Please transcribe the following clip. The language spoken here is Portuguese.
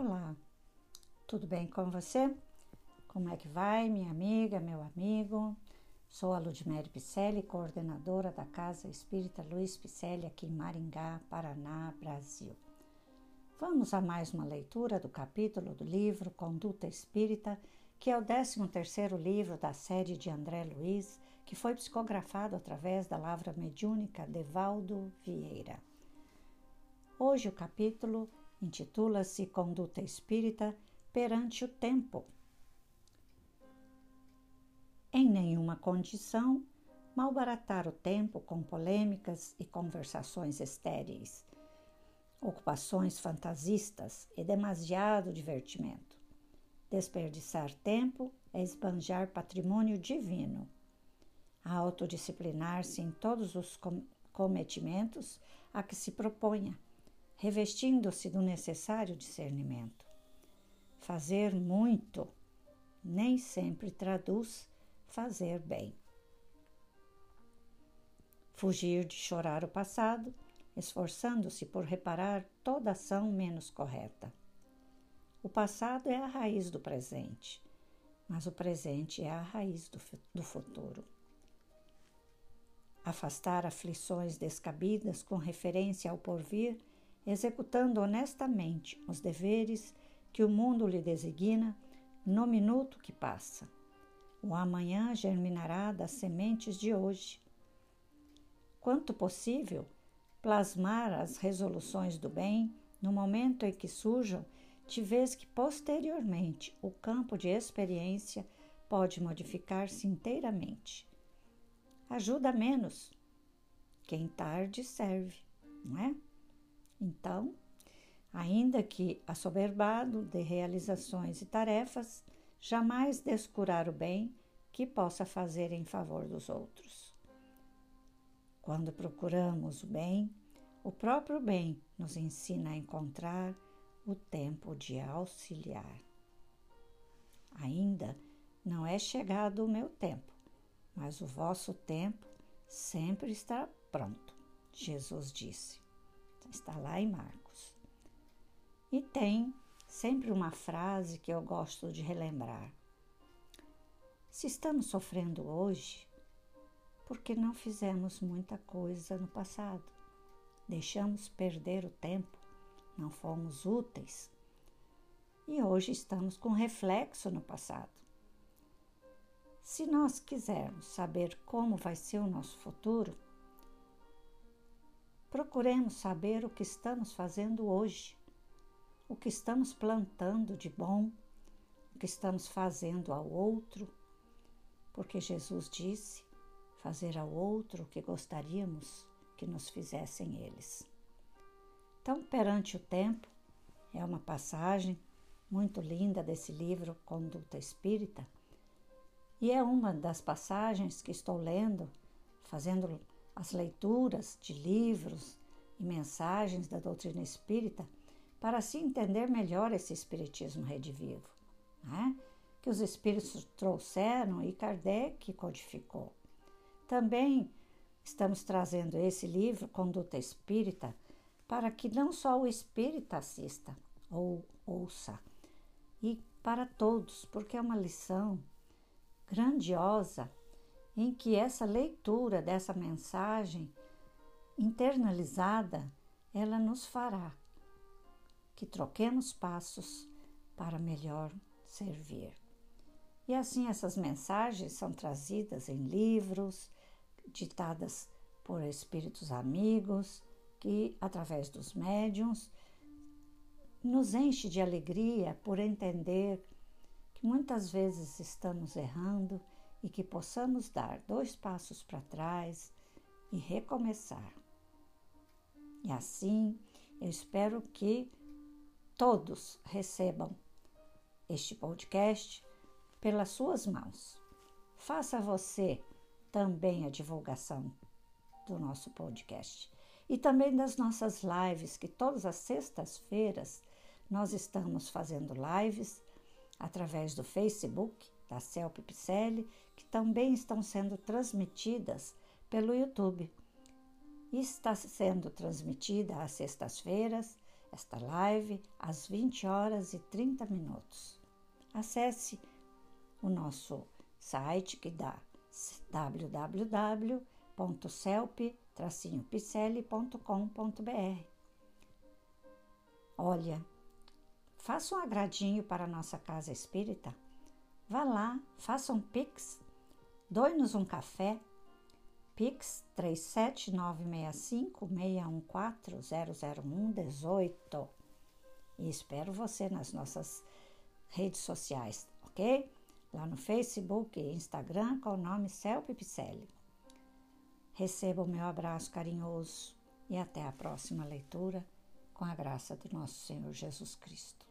Olá, tudo bem com você? Como é que vai, minha amiga, meu amigo? Sou a Ludmere Picelli, coordenadora da Casa Espírita Luiz Picelli, aqui em Maringá, Paraná, Brasil. Vamos a mais uma leitura do capítulo do livro Conduta Espírita, que é o 13º livro da série de André Luiz, que foi psicografado através da lavra mediúnica de Valdo Vieira. Hoje o capítulo intitula-se Conduta Espírita perante o tempo. Em nenhuma condição malbaratar o tempo com polêmicas e conversações estéreis, ocupações fantasistas e demasiado divertimento. Desperdiçar tempo é esbanjar patrimônio divino. Autodisciplinar-se em todos os cometimentos a que se proponha revestindo-se do necessário discernimento. Fazer muito nem sempre traduz fazer bem. Fugir de chorar o passado, esforçando-se por reparar toda ação menos correta. O passado é a raiz do presente, mas o presente é a raiz do, do futuro. Afastar aflições descabidas com referência ao porvir executando honestamente os deveres que o mundo lhe designa no minuto que passa. O amanhã germinará das sementes de hoje. Quanto possível, plasmar as resoluções do bem no momento em que surjam, de vez que posteriormente o campo de experiência pode modificar-se inteiramente. Ajuda menos. Quem tarde serve, não é? Então, ainda que assoberbado de realizações e tarefas, jamais descurar o bem que possa fazer em favor dos outros. Quando procuramos o bem, o próprio bem nos ensina a encontrar o tempo de auxiliar. Ainda não é chegado o meu tempo, mas o vosso tempo sempre está pronto, Jesus disse está lá em Marcos. E tem sempre uma frase que eu gosto de relembrar. Se estamos sofrendo hoje, porque não fizemos muita coisa no passado, deixamos perder o tempo, não fomos úteis e hoje estamos com reflexo no passado. Se nós quisermos saber como vai ser o nosso futuro, Procuremos saber o que estamos fazendo hoje, o que estamos plantando de bom, o que estamos fazendo ao outro, porque Jesus disse fazer ao outro o que gostaríamos que nos fizessem eles. Então, perante o tempo, é uma passagem muito linda desse livro Conduta Espírita, e é uma das passagens que estou lendo, fazendo as leituras de livros e mensagens da doutrina espírita para se entender melhor esse espiritismo redivivo, né? que os espíritos trouxeram e Kardec codificou. Também estamos trazendo esse livro, Conduta Espírita, para que não só o espírita assista ou ouça, e para todos, porque é uma lição grandiosa em que essa leitura dessa mensagem internalizada, ela nos fará que troquemos passos para melhor servir. E assim essas mensagens são trazidas em livros, ditadas por espíritos amigos, que através dos médiums nos enche de alegria por entender que muitas vezes estamos errando e que possamos dar dois passos para trás e recomeçar. E assim, eu espero que todos recebam este podcast pelas suas mãos. Faça você também a divulgação do nosso podcast e também das nossas lives, que todas as sextas-feiras nós estamos fazendo lives através do Facebook da CELP Picelli, que também estão sendo transmitidas pelo YouTube. Está sendo transmitida às sextas-feiras esta live às 20 horas e 30 minutos. Acesse o nosso site que dá www.celp-picelli.com.br. Olha, faça um agradinho para a nossa casa espírita. Vá lá, faça um pix, doe-nos um café. Pix 37965-614-001-18. E espero você nas nossas redes sociais, ok? Lá no Facebook e Instagram com o nome Celpe Picelli. Receba o meu abraço carinhoso e até a próxima leitura com a graça de nosso Senhor Jesus Cristo.